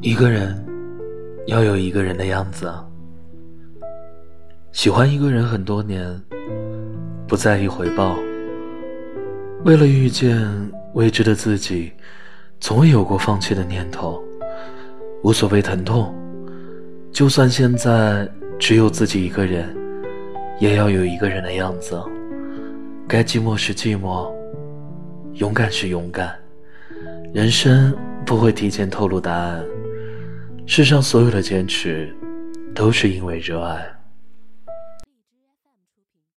一个人要有一个人的样子。喜欢一个人很多年，不在意回报。为了遇见未知的自己，从未有过放弃的念头。无所谓疼痛，就算现在只有自己一个人，也要有一个人的样子。该寂寞时寂寞，勇敢时勇敢。人生不会提前透露答案。世上所有的坚持，都是因为热爱。